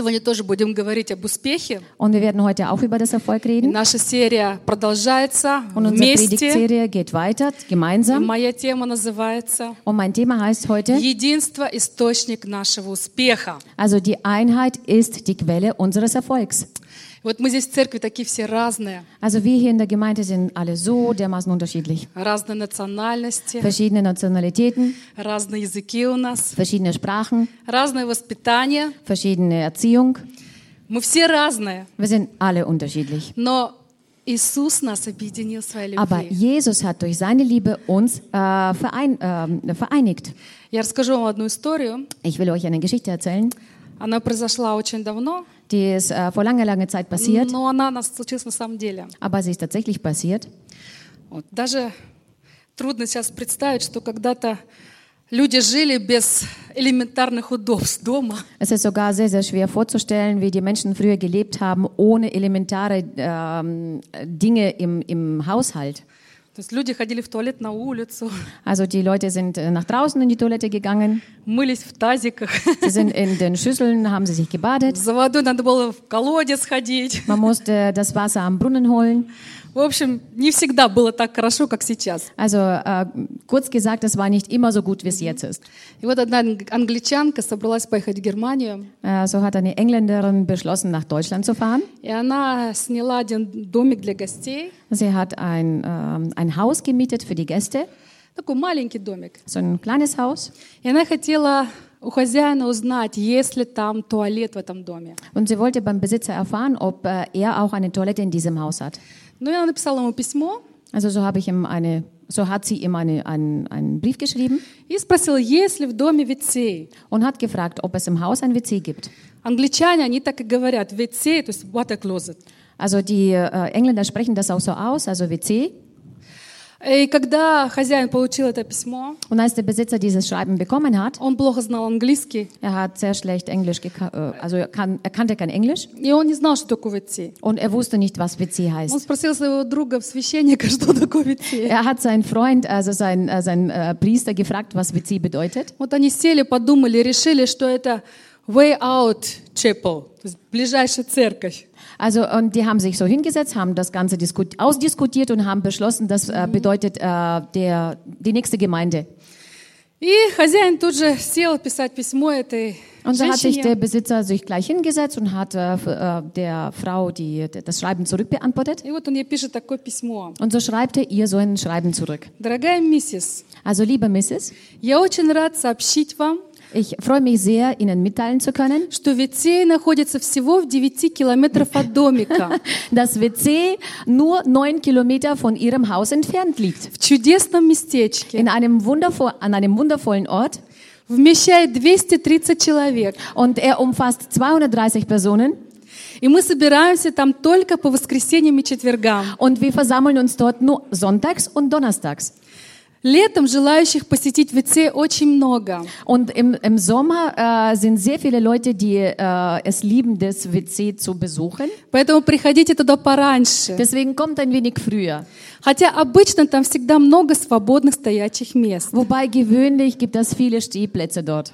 сегодня тоже будем говорить об успехе. Und wir werden heute auch über das Erfolg И reden. наша серия продолжается Und unsere вместе. Predigtserie geht weiter, И gemeinsam. моя тема называется Und mein Thema heißt heute, «Единство – источник нашего успеха». also die Einheit ist die Quelle unseres Erfolgs. Вот мы здесь в церкви такие все разные, Also wir hier in der Gemeinde sind alle so dermaßen unterschiedlich. разные национальности, Verschiedene Nationalitäten, разные языки у нас, verschiedene Sprachen, разное воспитание. verschiedene Erziehung. Мы все разные, Wir sind alle unterschiedlich. но Иисус нас объединил своей Aber любви. Jesus hat durch seine Liebe uns äh, verein, äh, vereinigt. Я расскажу вам одну историю. Ich will euch eine Geschichte erzählen, Она произошла очень давно, die ist äh, vor langer, langer Zeit passiert, но она у нас случилась на самом деле. aber sie ist tatsächlich passiert. Вот. Даже трудно сейчас представить, что когда-то люди жили без элементарных удобств дома. Es ist sogar sehr, sehr schwer vorzustellen, wie die Menschen früher gelebt haben, ohne elementare ähm, Dinge im, im Haushalt. То есть люди ходили в туалет на улицу, Also die Leute sind äh, nach draußen in die Toilette gegangen, мылись в тазиках. sie sind in den Schüsseln, haben sie sich gebadet. За водой надо было в колодец ходить. Man musste das Wasser am Brunnen holen. В общем, не всегда было так хорошо, как сейчас. Also äh, kurz gesagt, es war nicht immer so gut, wie es jetzt ist. И вот одна анг- англичанка собралась поехать в Германию, Äh, so hat eine Engländerin beschlossen, nach Deutschland zu fahren. и она сняла один домик для гостей, Sie hat ein, ähm, ein Haus gemietet für die Gäste, такой маленький домик. so ein kleines Haus. И она хотела у хозяина узнать, есть ли там туалет в этом доме. Und sie wollte beim Besitzer erfahren, ob äh, er auch eine Toilette in diesem Haus hat. Ну и она написала ему письмо Also so habe ich ihm eine, so hat sie ihm eine, einen, einen Brief geschrieben и спросила, есть ли в доме WC. und hat gefragt, ob es im Haus ein WC gibt. Англичане, они так и говорят, WC, то есть water closet. Also die äh, Engländer sprechen das auch so aus, also WC. И когда хозяин получил это письмо, Und als der Besitzer dieses Schreiben bekommen hat, он плохо знал английский, er hat sehr schlecht Englisch, geka- äh, also er, kann, er kannte kein Englisch и он не знал, что такое WC. und er wusste nicht, was WC Он heißt. спросил своего друга, священника, что такое WC. Er hat seinen Freund, also seinen, äh, seinen äh, Priester gefragt, was WC bedeutet. Вот они сели, подумали, решили, что это way out chapel, то есть ближайшая церковь. Also und die haben sich so hingesetzt, haben das Ganze ausdiskutiert und haben beschlossen, das äh, bedeutet äh, der, die nächste Gemeinde. Und da hat sich der Besitzer sich gleich hingesetzt und hat äh, äh der Frau die, das Schreiben zurückbeantwortet. Und so schreibt er ihr so ein Schreiben zurück. Also liebe Mrs., я очень рад сообщить вам, ich freue mich sehr, Ihnen mitteilen zu können, что Витсей находится всего в 9 километров от домика, dass WC nur neun Kilometer von Ihrem Haus entfernt liegt. в чудесном местечке, In einem wundervoll, an einem wundervollen Ort. вмещает 230 человек. Und er umfasst 230 Personen. И мы собираемся там только по воскресеньям и четвергам. Und wir versammeln uns dort nur sonntags und donnerstags. Летом желающих посетить ВЦ очень много. Und im, im Sommer äh, sind sehr viele Leute, die äh, es lieben, das WC zu besuchen. Поэтому приходите туда пораньше. Deswegen kommt ein wenig früher. Хотя обычно там всегда много свободных стоячих мест. Wobei gewöhnlich gibt es viele Stehplätze dort.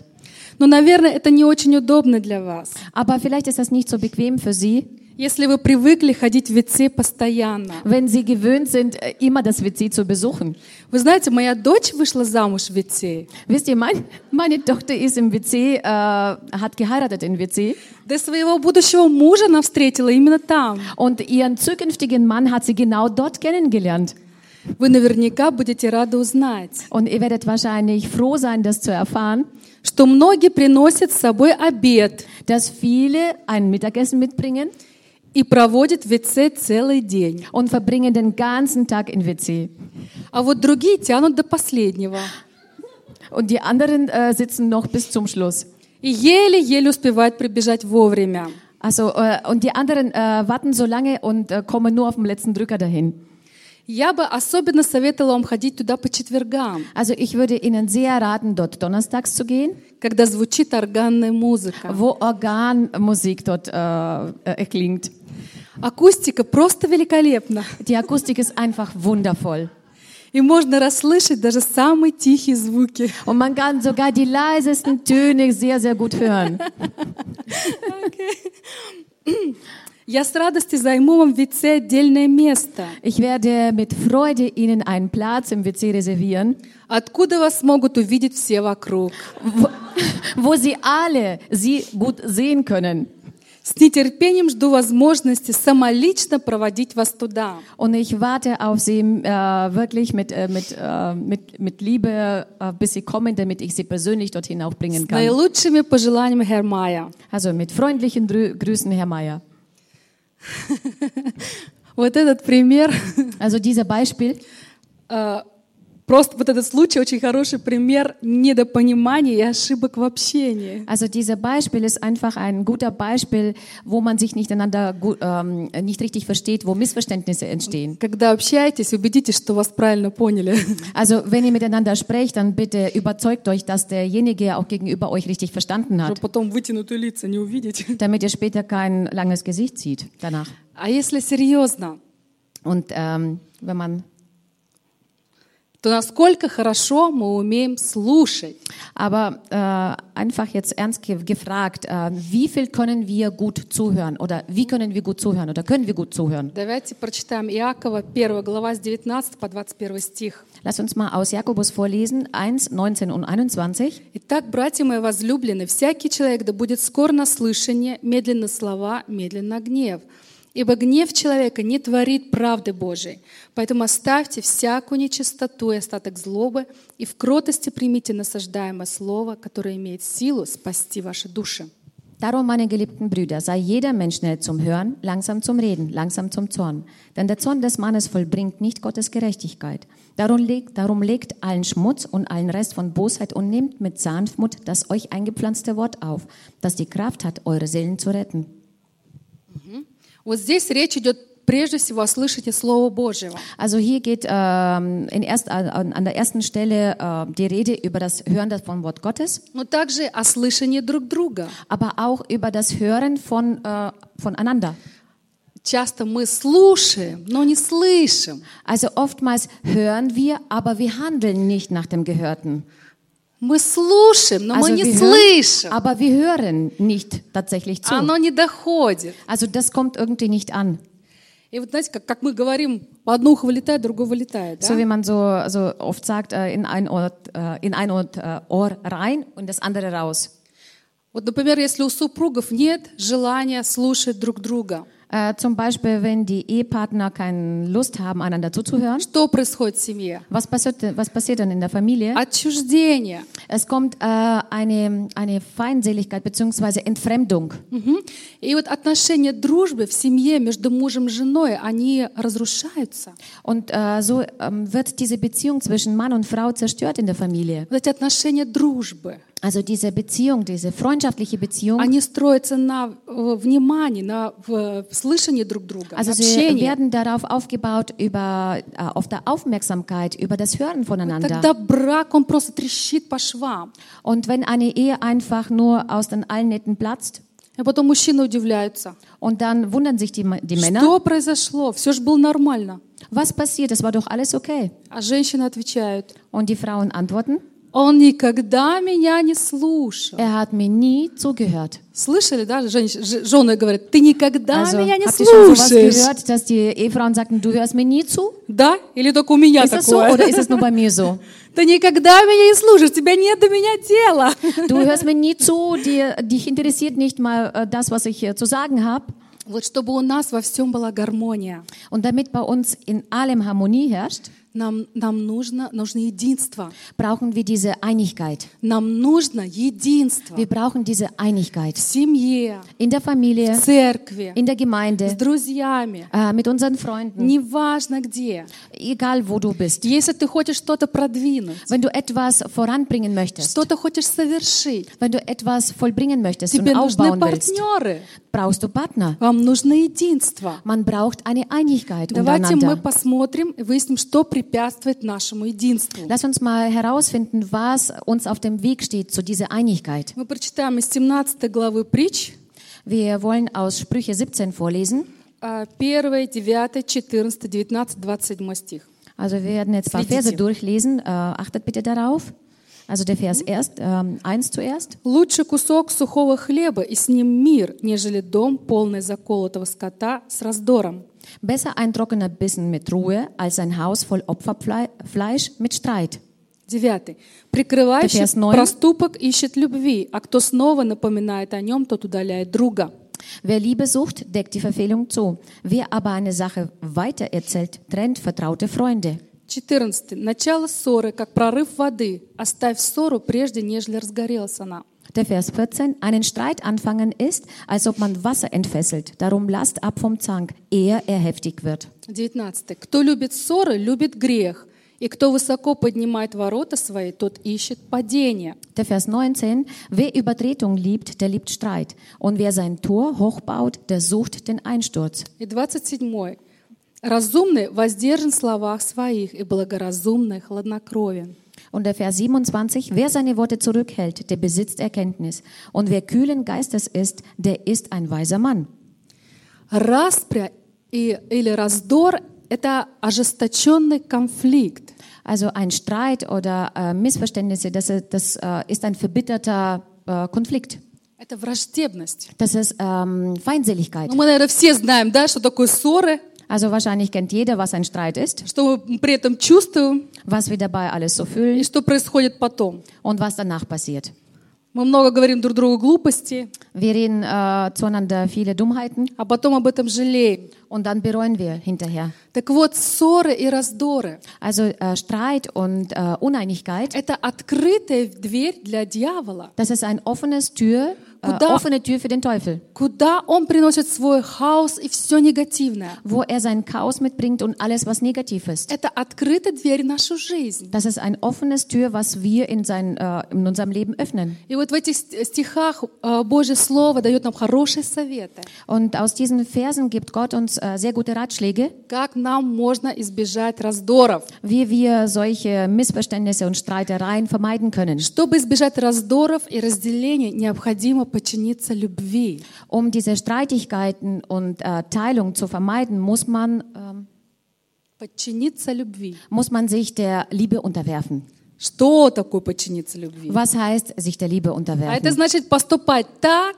Но, наверное, это не очень удобно для вас. Aber vielleicht ist das nicht so bequem für Sie, Если вы привыкли ходить в ВЦ постоянно. wenn Sie gewöhnt sind, äh, immer das WC zu besuchen. Вы знаете, моя дочь вышла замуж в ВЦ. Wisst ihr, mein, meine Tochter ist im WC, äh, hat geheiratet in WC Да своего будущего мужа она встретила именно там. und ihren zukünftigen Mann hat sie genau dort kennengelernt. Вы наверняка будете рады узнать, Und ihr werdet wahrscheinlich froh sein, das zu erfahren, что многие приносят с собой обед dass viele ein Mittagessen mitbringen и проводят в ВЦ целый день. und verbringen den ganzen Tag in WC. А вот другие тянут до последнего Und die anderen äh, sitzen noch bis zum Schluss. и еле-еле успевают прибежать вовремя. Also, äh, und die anderen äh, warten so lange und äh, kommen nur auf dem letzten Drücker dahin. Я бы особенно советовала вам ходить туда по четвергам, Also ich würde Ihnen sehr raten, dort donnerstags zu gehen, когда звучит органная музыка. wo Organmusik dort äh, äh, klingt. Акустика просто великолепна. Die Akustik ist einfach wundervoll. И можно расслышать даже самые тихие звуки. Und man kann sogar die leisesten Töne sehr, sehr gut hören. Я с радостью займу вам в ВИЦе отдельное место, Ich werde mit Freude Ihnen einen Platz im WC reservieren, откуда вас могут увидеть все вокруг. wo, wo Sie alle Sie gut sehen können. С нетерпением жду возможности самолично проводить вас туда. Und ich warte auf Sie äh, wirklich mit, äh, mit, äh, mit, mit Liebe, äh, bis Sie kommen, damit ich Sie persönlich dorthin auch bringen С kann. наилучшими пожеланиями Гермая. Also mit freundlichen Drü Grüßen, Herr Mayer. Вот этот пример, Also dieser Beispiel, э, просто вот этот случай очень хороший пример недопонимания и ошибок в общении. also dieser Beispiel ist einfach ein guter Beispiel, wo man sich nicht einander gu- ähm, nicht richtig versteht, wo Missverständnisse entstehen. Когда общаетесь, убедитесь, что вас правильно поняли. Also wenn ihr miteinander sprecht, dann bitte überzeugt euch, dass derjenige auch gegenüber euch richtig verstanden Чтобы hat, потом вытянутые лица не увидеть. damit ihr später kein langes Gesicht sieht danach. А если серьезно, Und ähm, wenn man то насколько хорошо мы умеем слушать? Aber äh, einfach jetzt ernst ge gefragt, äh, wie viel können wir gut zuhören oder wie können wir gut zuhören oder können wir gut zuhören? Давайте прочитаем Иакова, 1 глава с 19 по 21 стих. Lass uns mal aus Jakobus vorlesen, 1, 19 und 21. Итак, братья мои возлюбленные, всякий человек да будет скор на слышание, медленно слова, медленно гнев. Ибо гнев человека не творит правды Божией. Поэтому оставьте всякую нечистоту и остаток злобы, и в кротости примите насаждаемое слово, которое имеет силу спасти ваши души. Darum, meine geliebten Brüder, sei jeder Mensch schnell zum Hören, langsam zum Reden, langsam zum Zorn. Denn der Zorn des Mannes vollbringt nicht Gottes Gerechtigkeit. Darum legt, darum legt allen Schmutz und allen Rest von Bosheit und nehmt mit Sanftmut das euch eingepflanzte Wort auf, das die Kraft hat, eure Seelen zu retten. Вот здесь речь идет прежде всего о слышите Слова Божьего. Also hier geht ähm, in erst, an, an der ersten Stelle äh, die Rede über das Hören des- vom Wort Gottes, но также о слышании друг друга. aber auch über das Hören von, äh, voneinander. Часто мы слушаем, но не слышим. Also oftmals hören wir, aber wir handeln nicht nach dem Gehörten. Мы слушаем, но мы Also не wir слышим. hören, aber wir hören nicht tatsächlich zu. Оно не доходит. Also das kommt irgendwie nicht an. И вот знаете, как, как мы говорим, одно ухо вылетает, другое вылетает. So Да? wie man so, so oft sagt, äh, in ein Ohr, äh, in ein Ohr, äh, Ohr rein und das andere raus. Вот, например, если у супругов нет желания слушать друг друга, Äh, zum Beispiel, wenn die Ehepartner keine Lust haben, einander zuzuhören. что происходит в семье? Was passiert, was passiert dann in der Familie? Отчуждение. Es kommt äh, eine, eine Feindseligkeit bzw. Entfremdung. Мгм. И вот отношения дружбы в семье между мужем и женой, они разрушаются. Und äh, so ähm, wird diese Beziehung zwischen Mann und Frau zerstört in der Familie. Вот эти отношения дружбы, Also diese Beziehung, diese freundschaftliche Beziehung, они строятся на э, внимании, на в- слышании друг друга, на also sie общении. werden darauf aufgebaut, über, äh, auf der Aufmerksamkeit, über das Hören voneinander. Тогда брак, он просто трещит по швам. Und wenn eine Ehe einfach nur aus den allen Nähten platzt, А потом мужчины удивляются. und dann wundern sich die, die Männer, Что произошло? Все же было нормально. was passiert, es war doch alles okay. А женщины отвечают, Und die Frauen antworten, Он никогда меня не слушал. er hat mir nie zugehört. Слышали, да, женщ- ж- жены говорят, ты никогда Also меня не слушаешь. gehört, dass die Ehefrauen sagten, du hörst mir nie zu? Да? Или только у меня Ist das so такое? oder ist es nur bei mir so? Ты никогда меня не слушаешь, тебя нет до меня дела. Du hörst mir nie zu, dir, dich interessiert nicht mal äh, das, was ich äh, zu sagen habe. Вот чтобы у нас во всем была гармония, Und damit bei uns in allem Harmonie herrscht, нам, нам нужно, нужно единство. brauchen wir diese Einigkeit. Нам нужно единство Wir brauchen diese Einigkeit в семье, in der в Familie, церкви, in der с Gemeinde, друзьями, äh, mit unseren Freunden, неважно где. egal wo du bist. Если ты хочешь что-то продвинуть, Wenn du etwas voranbringen möchtest, что-то хочешь совершить, wenn du etwas vollbringen möchtest und тебе нужны aufbauen willst, партнеры, brauchst du Partner. вам нужно единство. Man braucht eine Einigkeit Давайте мы untereinander. посмотрим и выясним, что препятствует нашему единству. Lass uns mal herausfinden, was uns auf dem Weg steht zu dieser Einigkeit. Мы прочитаем из 17 главы притч, Wir wollen aus Sprüche 17 vorlesen. а, 1, 9, 14, 19, 27 стих. Also wir werden jetzt zwei Следите. Verse durchlesen. Äh, achtet bitte darauf. Also der Vers erst, ähm, eins zuerst. Лучше кусок сухого хлеба и с ним мир, нежели дом, полный заколотого скота с раздором. Besser ein trockener Bissen mit Ruhe als ein Haus voll Opferfleisch mit Streit. Девятый. Прикрывающий Vers neun. проступок ищет любви, а кто снова напоминает о нем, тот удаляет друга. Wer Liebe sucht, deckt die Verfehlung zu. Wer aber eine Sache weitererzählt, trennt vertraute Freunde. 14. Начало ссоры, как прорыв воды. Оставь ссору, прежде нежели разгорелась она. Der Vers 14, einen Streit anfangen ist, als ob man Wasser entfesselt. Darum lasst ab vom Zank, ehe er heftig wird. 19. Кто любит ссоры, любит грех. И кто высоко поднимает ворота свои, тот ищет падение. Der Vers 19, wer Übertretung liebt, der liebt Streit. Und wer sein Tor hochbaut, der sucht den Einsturz. И 27. Разумный воздержан в словах своих, и благоразумный хладнокровен. Und der Vers 27, wer seine Worte zurückhält, der besitzt Erkenntnis. Und wer kühlen Geistes ist, der ist ein weiser Mann. Распря и, или раздор – это ожесточенный конфликт. Also ein Streit oder äh, Missverständnisse, das, ist- das äh, ist ein verbitterter äh, Konflikt. Это враждебность. Das ist ähm, Feindseligkeit. Ну, мы, наверное, все знаем, да, что такое ссоры, Also wahrscheinlich kennt jeder, was ein Streit ist, что мы при этом чувствуем was wir dabei alles so и fühlen что происходит потом. und was danach passiert. Мы много говорим друг другу глупости, Wir reden äh, zueinander viele Dummheiten а потом об этом жалеем. und dann bereuen wir hinterher. Так вот, ссоры и раздоры Also äh, Streit und äh, – Uneinigkeit, это открытая дверь для дьявола, das ist ein offenes Tür, äh, Куда- offene Tür für den Teufel, куда он приносит свой хаос и все негативное. wo er sein Chaos mitbringt und alles, was negativ ist. Это открытая дверь в нашу жизнь. Das ist ein offenes Tür, was wir in, sein, äh, in unserem Leben öffnen. И вот в этих ст- стихах э, Божье Слово дает нам хорошие советы, Und aus diesen Versen gibt Gott uns äh, sehr gute Ratschläge, как нам можно избежать раздоров. wie wir solche Missverständnisse und Streitereien vermeiden können. Чтобы избежать раздоров и разделений, необходимо подчиниться любви. Um diese Streitigkeiten und äh, Teilung zu vermeiden, muss man, ähm, Подчиниться любви. muss man sich der Liebe unterwerfen. Что такое подчиниться любви? Was heißt, sich der Liebe А это unterwerfen? значит поступать так,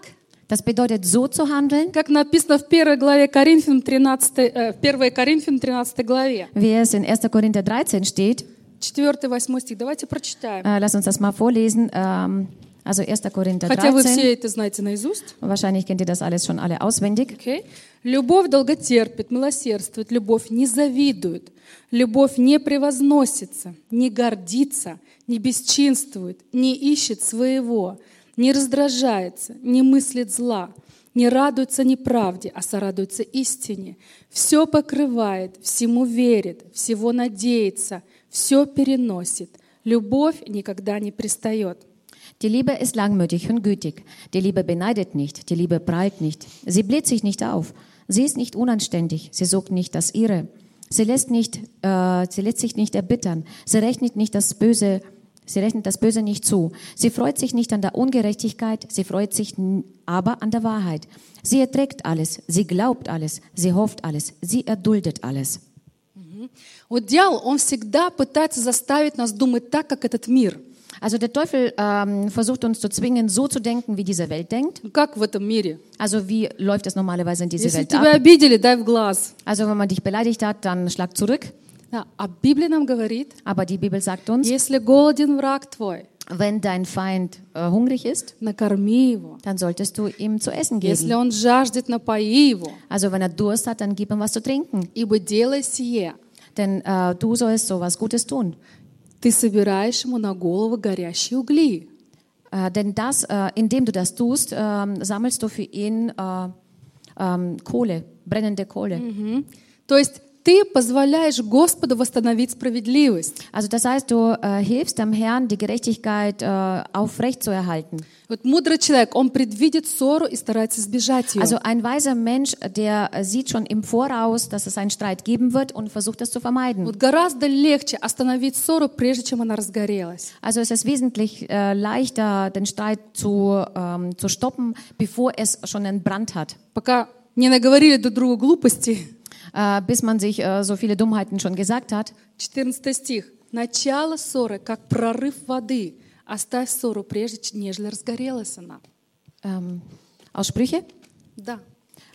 Das bedeutet, so zu handeln, как написано в первой главе Коринфянам 13, э, в 1 Коринфянам 13 главе. wie es in 1. Korinther 13 steht. 4-8 стих. Давайте прочитаем. Äh, lass uns das mal vorlesen. Ähm, also 1. Korinther Хотя вы 13. все это знаете наизусть. Wahrscheinlich kennt ihr das alles schon alle auswendig. Окей? Любовь долготерпит, милосердствует, любовь не завидует, любовь не превозносится, не гордится, не бесчинствует, не ищет своего, не раздражается, не мыслит зла, не радуется неправде, а сорадуется истине. Все покрывает, всему верит, всего надеется, все переносит. Любовь никогда не пристает. Die Liebe ist langmütig und gütig. Die Liebe beneidet nicht. Die Liebe prahlt nicht. Sie bläht sich nicht auf. Sie ist nicht unanständig. Sie sucht nicht das Ihre. Sie lässt, nicht, äh, sie lässt sich nicht erbittern. Sie rechnet nicht das Böse. Sie rechnet das Böse nicht zu. Sie freut sich nicht an der Ungerechtigkeit. Sie freut sich n- aber an der Wahrheit. Sie erträgt alles. Sie glaubt alles. Sie hofft alles. Sie erduldet alles. Вот дьявол, он всегда пытается заставить нас думать так, как этот мир. Also der Teufel ähm, versucht uns zu zwingen, so zu denken, wie diese Welt denkt. Ну, Как в этом мире? Also wie läuft es normalerweise in dieser Если Welt тебя ab? обидели, дай в глаз. Also wenn man dich beleidigt hat, dann schlag zurück. Да, А Библия нам говорит, Aber die Bibel sagt uns, если голоден враг твой, wenn dein Feind äh, hungrig ist, накорми его. dann solltest du ihm zu essen Если geben. он жаждет, напои его. Also wenn er Durst hat, dann gib ihm was zu trinken. Ибо делай сие. Denn äh, du sollst so was Gutes tun. Ты собираешь ему на голову горящие угли. Äh, denn das, äh, indem du das tust, ähm, sammelst du für ihn äh, ähm, Kohle, brennende Kohle. То есть ты позволяешь Господу восстановить справедливость. Also das heißt, du äh, hilfst dem Herrn, die Gerechtigkeit äh, aufrecht zu erhalten. Вот мудрый человек, он предвидит ссору и старается избежать ее. Also ein weiser Mensch, der äh, sieht schon im Voraus, dass es einen Streit geben wird und versucht das zu vermeiden. Вот гораздо легче остановить ссору, прежде чем она разгорелась. Also es ist wesentlich äh, leichter, den Streit zu, ähm, zu stoppen, bevor es schon einen Brand hat. Пока не наговорили друг другу глупости, äh, bis man sich äh, so viele Dummheiten schon gesagt hat. 14 стих. «Начало ссоры, как прорыв воды. Оставь ссору, прежде ч- нежели разгорелась она». Ähm, aus Sprüche. Да.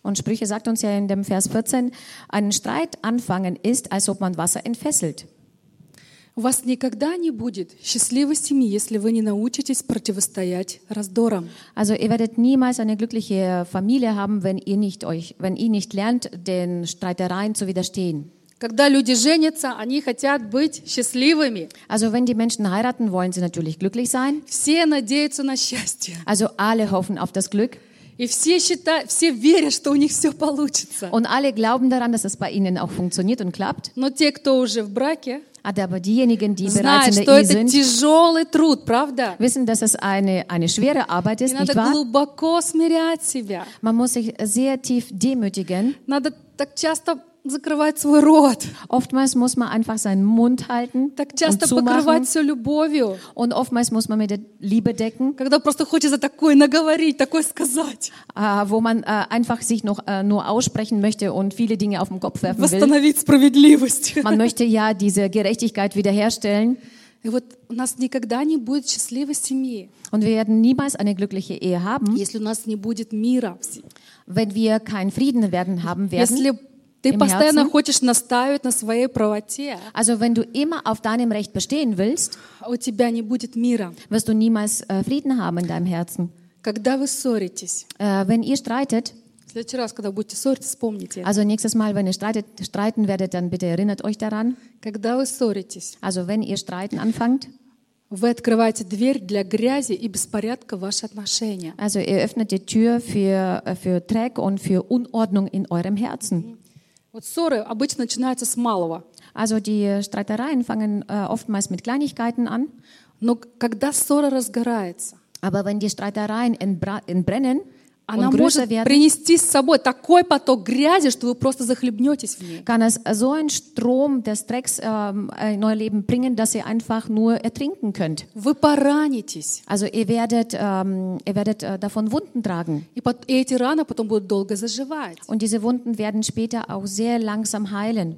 Und Sprüche sagt uns ja in dem Vers 14, einen Streit anfangen ist, als ob man Wasser entfesselt. У вас никогда не будет счастливой семьи, если вы не научитесь противостоять раздорам. Also ihr werdet niemals eine glückliche Familie haben, wenn ihr nicht euch, wenn ihr nicht lernt, den Streitereien zu widerstehen. Когда люди женятся, они хотят быть счастливыми. Also wenn die Menschen heiraten, wollen sie natürlich glücklich sein. Все надеются на счастье. Also alle hoffen auf das Glück И все считают, все верят, что у них все получится. und alle glauben daran, dass es bei ihnen auch funktioniert und klappt. Но те, кто уже в браке, Aber diejenigen, die bereits знают, in что der Ehe это sind, тяжелый труд, правда? wissen, dass es eine, eine schwere Arbeit И ist, надо nicht wahr? глубоко смирять себя. Man muss sich sehr tief demütigen. Надо так часто закрывать свой рот, Oftmals muss man einfach seinen Mund halten так und часто zumachen. покрывать все любовью, Und oftmals muss man mit der Liebe decken, когда просто хочется такое наговорить, такое сказать, äh, wo man äh, einfach sich noch äh, nur aussprechen möchte und viele Dinge auf den Kopf werfen will. восстановить справедливость. Man möchte ja diese Gerechtigkeit wiederherstellen. И вот у нас никогда не будет счастливой семьи, Und wir werden niemals eine glückliche Ehe haben, если у нас не будет мира. в се- wenn wir keinen Frieden werden haben werden. Если ты Im постоянно Herzen. хочешь настаивать на своей правоте, Also wenn du immer auf deinem Recht bestehen willst, а у тебя не будет мира. wirst du niemals äh, Frieden haben in deinem Herzen. Когда вы ссоритесь, Äh, wenn ihr streitet, в следующий раз, когда будете ссориться, вспомните это. also nächstes Mal, wenn ihr streitet, streiten werdet, dann bitte erinnert euch daran. Когда вы ссоритесь, Also wenn ihr streiten anfangt, вы открываете дверь для грязи и беспорядка в ваши отношения. also ihr öffnet die Tür für, äh, für Dreck und für Unordnung in eurem Herzen. Вот ссоры обычно начинаются с малого. Also die Streitereien fangen äh, oftmals mit Kleinigkeiten an, Но когда ссора разгорается, aber wenn die Streitereien entbra- entbrennen она может принести с собой такой поток грязи, что вы просто захлебнетесь в ней. kann es so einen Strom des Drecks ähm, in euer Leben bringen, dass ihr einfach nur ertrinken könnt. Вы поранитесь. Also ihr werdet, ähm, ihr werdet äh, davon Wunden tragen. И, и эти раны потом будут долго заживать. Und diese Wunden werden später auch sehr langsam heilen.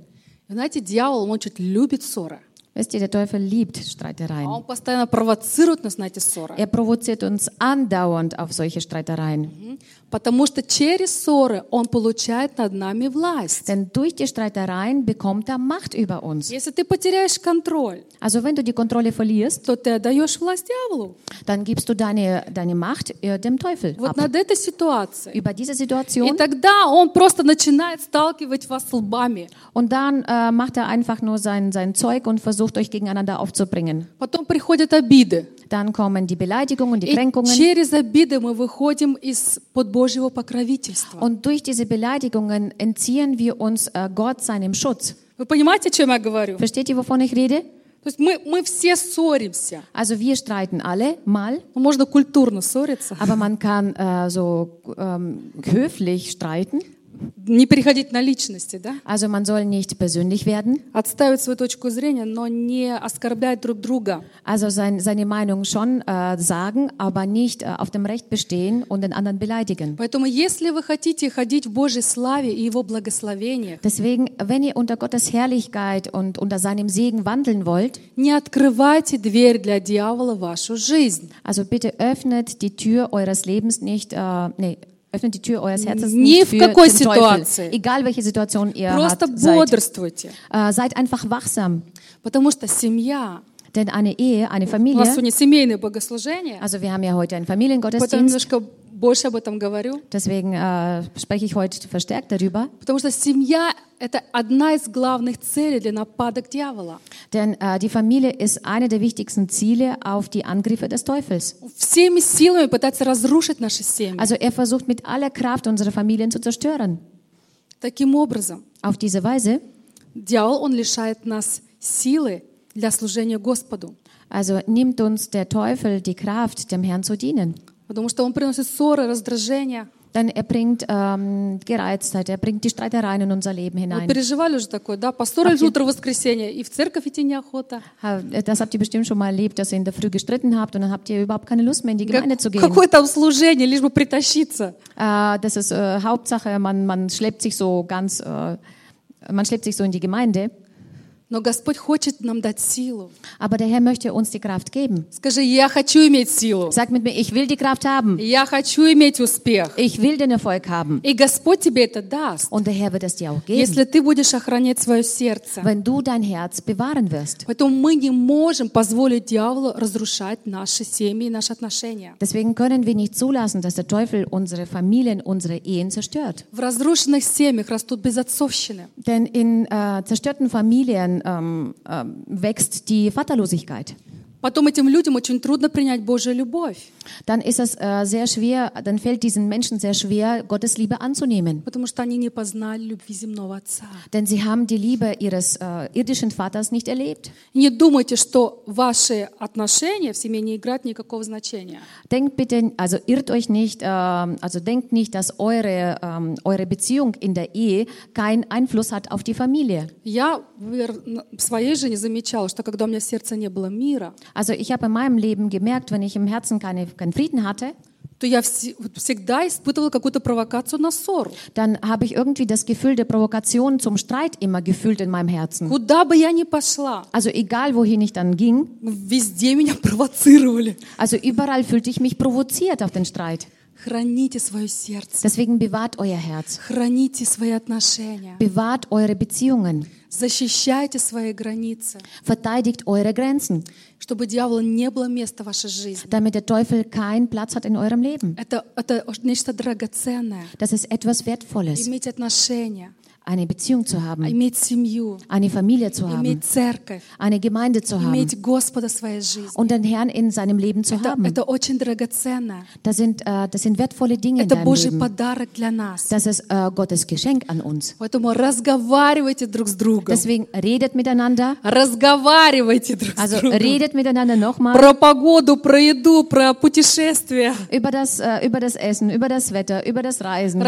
Знаете, дьявол, он очень любит ссоры. Wisst ihr, der Teufel liebt А Streitereien. он постоянно провоцирует нас на эти ссоры. Er provoziert uns andauernd auf solche Streitereien. Мгм. Потому что через ссоры он получает над нами власть. Denn durch die Streitereien bekommt er Macht über uns. Если ты потеряешь контроль, Also wenn du die Kontrolle verlierst, то ты отдаешь власть дьяволу. dann gibst du deine, deine Macht äh, dem Teufel Вот ab. над этой ситуацией. Über diese И Situation. тогда он просто начинает сталкивать вас лбами. Und dann äh, macht er einfach nur sein, sein Zeug und versucht euch gegeneinander aufzubringen. Потом приходят обиды. Dann kommen die Beleidigungen, die И Kränkungen. через обиды мы выходим из-под Божьего покровительства. Und durch diese Beleidigungen entziehen wir uns äh, Gott seinem Schutz. Вы понимаете, о чем я говорю? Versteht ihr, wovon ich rede? То есть мы, мы все ссоримся. Also wir streiten alle mal, Ну, Можно культурно ссориться, aber man kann äh, so ähm, höflich streiten. не переходить на личности, да? Also man soll nicht persönlich werden. Отставить свою точку зрения, но не оскорблять друг друга. Also sein, seine Meinung schon äh, sagen, aber nicht äh, auf dem Recht bestehen und den anderen beleidigen. Поэтому, если вы хотите ходить в Божьей славе и Его благословениях, Deswegen, wenn ihr unter Gottes Herrlichkeit und unter seinem Segen wandeln wollt, не открывайте дверь для дьявола в вашу жизнь. also bitte öffnet die Tür eures Lebens nicht, äh, nee, öffnet die Tür eures Herzens Ни nicht в für какой den Teufel. ситуации. Egal welche Situation ihr Просто habt, seid, бодрствуйте. äh, seid einfach wachsam. Потому что семья, Denn eine Ehe, eine у нас Familie, сегодня семейное богослужение, also wir haben ja heute einen поэтому Familiengottesdienst, немножко больше об этом говорю. deswegen äh, spreche ich heute verstärkt darüber. Потому что семья — это одна из главных целей для нападок дьявола. Denn äh, die Familie ist eine der wichtigsten Ziele auf die Angriffe des Teufels. Всеми силами пытается разрушить наши семьи. Also er versucht mit aller Kraft unsere Familien zu zerstören. Таким образом, Auf diese Weise, дьявол, он лишает нас силы для служения Господу. also nimmt uns der Teufel die Kraft, dem Herrn zu dienen. Потому что он приносит ссоры, раздражения. Denn er bringt ähm, Gereiztheit, er bringt die Streitereien in unser Leben Вы hinein. переживали уже такое, да? Поссорились утро в воскресенье, и в церковь идти неохота. Ha- Das habt ihr bestimmt schon mal erlebt, dass ihr in der Früh gestritten habt und dann habt ihr überhaupt keine Lust mehr in die Gemeinde zu Как- gehen. какое там служение, лишь бы притащиться. Äh, das ist äh, Hauptsache, man, man schleppt sich so ganz äh, man schleppt sich so in die Gemeinde, Но Господь хочет нам дать силу. aber der Herr möchte uns die Kraft geben. Скажи, я хочу иметь силу. Sag mit mir, ich will die Kraft haben. Я хочу иметь успех. Ich will den Erfolg haben. И Господь тебе это даст, Und der Herr wird es dir auch geben, если ты будешь охранять свое сердце. wenn du dein Herz bewahren wirst. Поэтому мы не можем позволить дьяволу разрушать наши семьи и наши отношения. Deswegen können wir nicht zulassen, dass der Teufel unsere Familien, unsere Ehen zerstört. В разрушенных семьях растут безотцовщины. Denn in äh, zerstörten Familien ähm, ähm, wächst die Vaterlosigkeit. Потом этим людям очень трудно принять Божью любовь, Dann ist es äh, sehr schwer, dann fällt diesen Menschen sehr schwer, Gottes Liebe anzunehmen. потому что они не познали любви земного Отца. Denn sie haben die Liebe ihres äh, irdischen Vaters nicht erlebt. Не думайте, что ваши отношения в семье не играют никакого значения. Denkt bitte, also irrt euch nicht, ähm, also denkt nicht, dass eure, ähm, eure Beziehung in der Ehe keinen Einfluss hat auf die Familie. Я в своей жизни замечала, что когда у меня в сердце не было мира, Also ich habe in meinem Leben gemerkt, wenn ich im Herzen keine, keinen Frieden hatte, то я вси- вот всегда испытывала какую-то провокацию на ссору. dann habe ich irgendwie das Gefühl der Provokation zum Streit immer gefühlt in meinem Herzen. Куда бы я ни пошла, Also egal, wohin ich dann ging, везде меня провоцировали. also überall fühlte ich mich provoziert auf den Streit. Храните свое сердце, Deswegen bewahrt euer Herz, храните свои отношения, bewahrt eure Beziehungen, защищайте свои границы, verteidigt eure Grenzen, чтобы дьяволу не было места в вашей жизни. damit der Teufel keinen Platz hat in eurem Leben. Это, это нечто драгоценное. Das ist etwas Wertvolles, Иметь отношения, eine Beziehung zu haben, eine Familie zu haben, eine Gemeinde zu haben und den Herrn in seinem Leben zu haben. Das sind, äh, das sind wertvolle Dinge in deinem Leben. Das ist äh, Gottes Geschenk an uns. Deswegen redet miteinander. also redet miteinander nochmal. Über das, äh, über das Essen, über das Wetter, über das Reisen.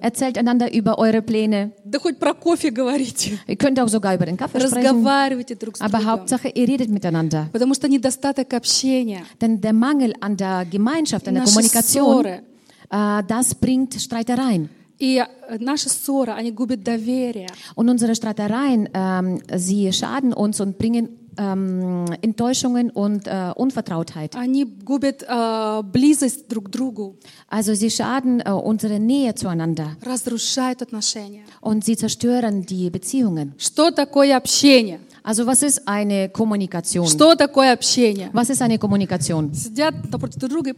Erzählt einander über eure Pläne. Да хоть про кофе говорите. Ihr könnt auch sogar über den Kaffee sprechen, Разговаривайте друг с aber другом. Hauptsache ihr redet miteinander. Потому что недостаток общения, Denn der Mangel an der Gemeinschaft, an der наши Kommunikation, ссоры äh, das bringt Streitereien. и э, наши ссоры, они губят доверие. Und unsere Streitereien, ähm, sie schaden uns und bringen ähm, Enttäuschungen und äh, Unvertrautheit. Они губят э, близость друг к другу, Also sie schaden äh, unsere Nähe zueinander разрушают отношения. und sie zerstören die Beziehungen. Что такое общение? Also was ist eine Kommunikation? Что такое общение? Was ist eine Kommunikation? Сидят напротив друг друга и...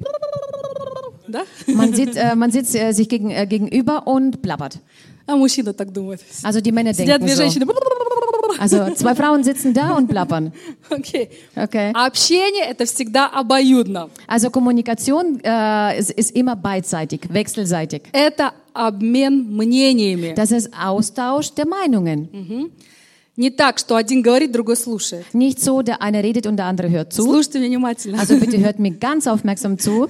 Да? Man sitzt, äh, man sitzt äh, sich gegen, äh, gegenüber und plappert. А мужчина так думает. Also die Männer Сидят denken две so. женщины. Also zwei Frauen sitzen da und plappern. Окей. Okay. А общение — это всегда обоюдно. Also Kommunikation äh, ist, ist immer beidseitig, wechselseitig. Это обмен мнениями. Das ist Austausch der Meinungen. Не так, что один говорит, другой слушает. Nicht so, der eine redet und der andere hört zu. Слушайте меня внимательно. Also bitte hört mir ganz aufmerksam zu.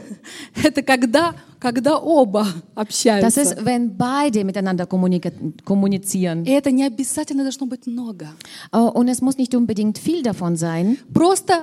Это когда, когда оба Das общаются. ist, wenn beide miteinander kommunika- kommunizieren. И это не обязательно должно быть много. Oh, Und es muss nicht unbedingt viel davon sein. Просто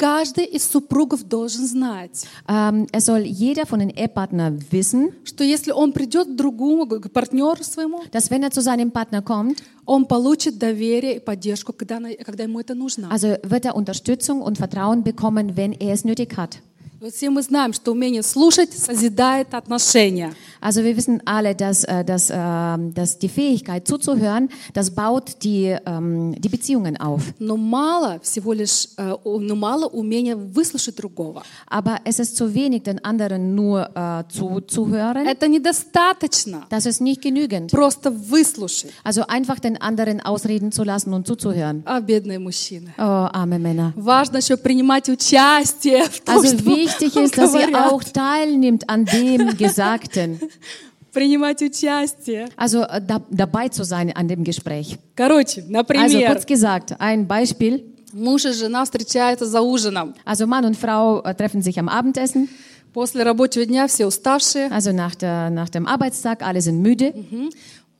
каждый из супругов должен знать, Ähm, es soll jeder von den Ehepartnern wissen, что если он придет к другому, к партнеру своему, dass wenn er zu seinem Partner kommt, он получит доверие и поддержку, когда, она- когда ему это нужно. also wird er Unterstützung und Vertrauen bekommen, wenn er es nötig hat. Вот все мы знаем, что умение слушать созидает отношения. Also wir wissen alle, dass, äh, dass, ähm, dass die Fähigkeit zuzuhören, das baut die, ähm, die Beziehungen auf. Но мало всего лишь, э, у- но мало умения выслушать другого. Aber es ist zu wenig, den anderen nur äh, zuzuhören. Это недостаточно. Das ist nicht genügend. Просто выслушать. Also einfach den anderen ausreden zu lassen und zuzuhören. А бедные мужчины. Oh, arme Männer. Важно еще принимать участие в том, Also что wichtig ist, dass ihr говорят. auch teilnimmt an dem Gesagten. Принимать участие. Also äh, da, dabei zu sein an dem Gespräch. Короче, Also например, kurz gesagt, ein Beispiel. муж и жена встречаются за ужином. Also Mann und Frau äh, treffen sich am Abendessen. После рабочего дня все уставшие. Also nach, der, nach dem Arbeitstag, alle sind müde.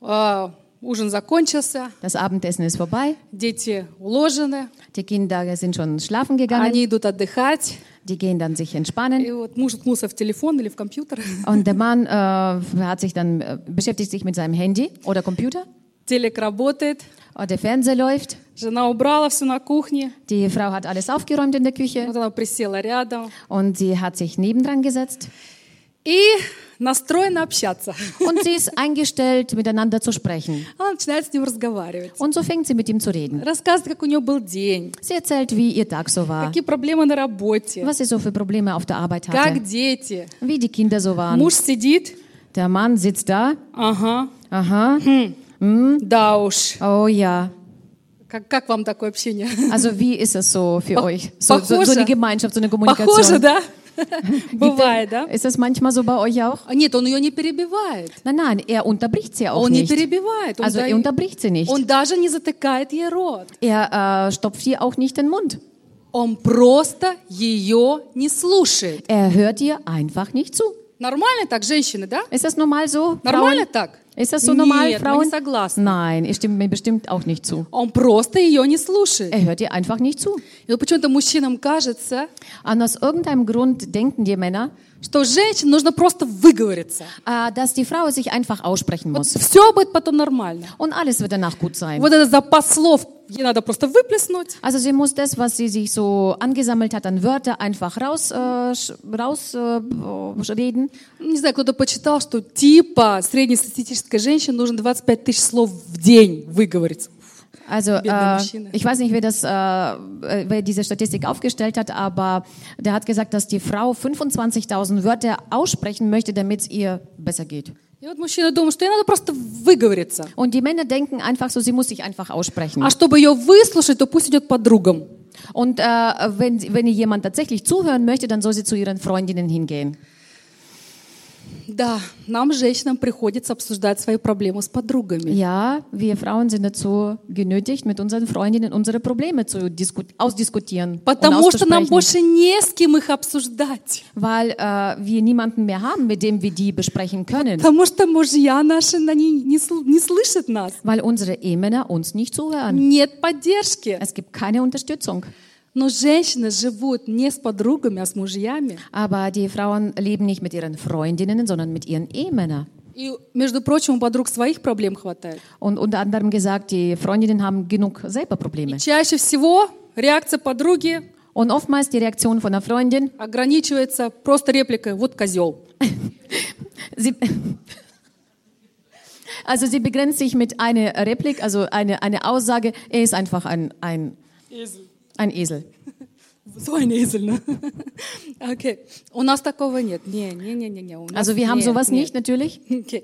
А, Ужин закончился. Das Abendessen ist vorbei. Дети уложены. Die Kinder sind schon schlafen gegangen. Они идут отдыхать. Die gehen dann sich entspannen. И вот муж уткнулся в телефон или в компьютер. Und der Mann äh, hat sich dann äh, beschäftigt sich mit seinem Handy oder Computer. Телек работает. Und der Fernseher läuft. Жена убрала все на кухне. Die Frau hat alles aufgeräumt in der Küche Вот она присела рядом. und sie hat sich nebendran gesetzt И настроена общаться. und sie ist eingestellt, miteinander zu sprechen. Она начинает с ним разговаривать. Und so fängt sie mit ihm zu reden. Рассказывает, как у нее был день. Sie erzählt, wie ihr Tag so war, Какие проблемы на работе. was sie so für Probleme auf der Arbeit Как hatte, дети. wie die Kinder so waren. Муж сидит. Der Mann sitzt da. Ага. Aha, Да уж. oh ja. Как, как вам такое общение? Also wie ist es so für Pach- euch? So, so, so похоже. eine Gemeinschaft, so eine Похоже, Kommunikation. да? Бывает, да? Ist das manchmal so bei euch auch? А Нет, он ее не перебивает. Nein, nein, er unterbricht sie auch Он не nicht. перебивает. Он, Also да- er unterbricht sie nicht. он даже не затыкает ей рот. Er äh, stopft ihr auch nicht den Mund. Он просто ее не слушает. Er hört ihr einfach nicht zu. Нормально так, женщины, да? Ist das normal so? Нормально Frauen? так? Ist das so normal, Нет, мы Frauen? не согласны. Nein, ihr stimmt mir bestimmt auch nicht zu. Он просто ее не слушает. Er hört ihr einfach nicht zu. Вот почему-то мужчинам кажется, Und aus irgendeinem Grund denken die Männer, что женщине нужно просто выговориться. äh, dass die Frau sich einfach aussprechen Вот muss. все будет потом нормально. Und alles wird danach gut sein. Вот этот запас слов ей надо просто выплеснуть. Also sie muss das, was sie sich so angesammelt hat an Wörter, einfach raus, äh, raus äh, reden. Не знаю, кто-то почитал, что типа среднестатистической женщине нужно 25 тысяч слов в день выговорить. Also Bildende äh, Maschine. ich weiß nicht, wer, das, äh, äh, wer diese Statistik aufgestellt hat, aber der hat gesagt, dass die Frau 25.000 Wörter aussprechen möchte, damit es ihr besser geht. И вот мужчина думает, что ей надо просто выговориться. Und die Männer denken einfach so, sie muss sich einfach aussprechen. А чтобы ее выслушать, то пусть идет подругам. Und äh, wenn, wenn ihr jemand tatsächlich zuhören möchte, dann soll sie zu ihren Freundinnen hingehen. Да, нам, женщинам, приходится обсуждать свои проблемы с подругами. Ja, wir Frauen sind dazu genötigt, mit unseren Freundinnen unsere Probleme zu disku ausdiskutieren und Потому что нам auszusprechen, больше не с кем их обсуждать. weil äh, wir niemanden mehr haben, mit dem wir die besprechen können, Потому что мужья наши они не, сл- не слышат нас. weil unsere Ehemänner uns nicht zuhören. Нет поддержки. Es gibt keine Unterstützung. Но женщины живут не с подругами, а с мужьями. Aber die Frauen leben nicht mit ihren Freundinnen, sondern mit ihren Ehemännern. И, между прочим, у подруг своих проблем хватает. Und unter anderem gesagt, die Freundinnen haben genug selber Probleme. Чаще всего реакция подруги Und oftmals die Reaktion von einer Freundin, ограничивается просто репликой «вот козел». sie, also sie begrenzt sich mit einer Replik, also eine, eine Aussage, er ist einfach ein, ein, ein Esel So ein Esel, ne? Окей. У нас такого нет. Не, не, не, не, не. у нас Also wir haben нет, sowas нет. nicht natürlich. Окей.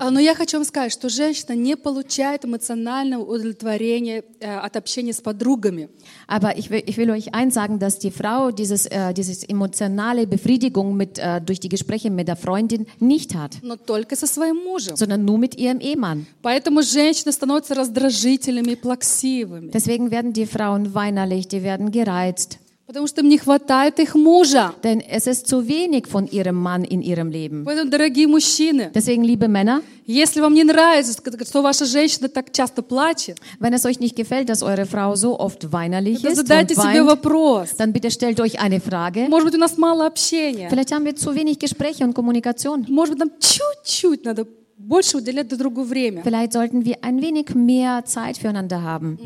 А, Но я хочу вам сказать, что женщина не получает эмоционального удовлетворения э, от общения с подругами. Aber ich will, ich will euch eins sagen, dass die Frau dieses, äh, dieses emotionale Befriedigung mit, äh, durch die Gespräche mit der Freundin nicht hat, но только со своим мужем. sondern nur mit ihrem Ehemann. Поэтому женщины становятся раздражительными и плаксивыми, Deswegen werden die Frauen weinerlich, die werden gereizt. потому что им не хватает их мужа. Denn es ist zu wenig von ihrem Mann in ihrem Leben. Поэтому, дорогие мужчины, Deswegen, liebe Männer, если вам не нравится, что ваша женщина так часто плачет, wenn es euch nicht gefällt, dass eure Frau so oft weinerlich то ist задайте und себе weint, вопрос. dann bitte stellt euch eine Frage. Может быть, у нас мало общения. Vielleicht haben wir zu wenig Gespräche und Kommunikation. Может быть, нам чуть-чуть надо больше уделять друг другу время. Vielleicht sollten wir ein wenig mehr Zeit füreinander haben.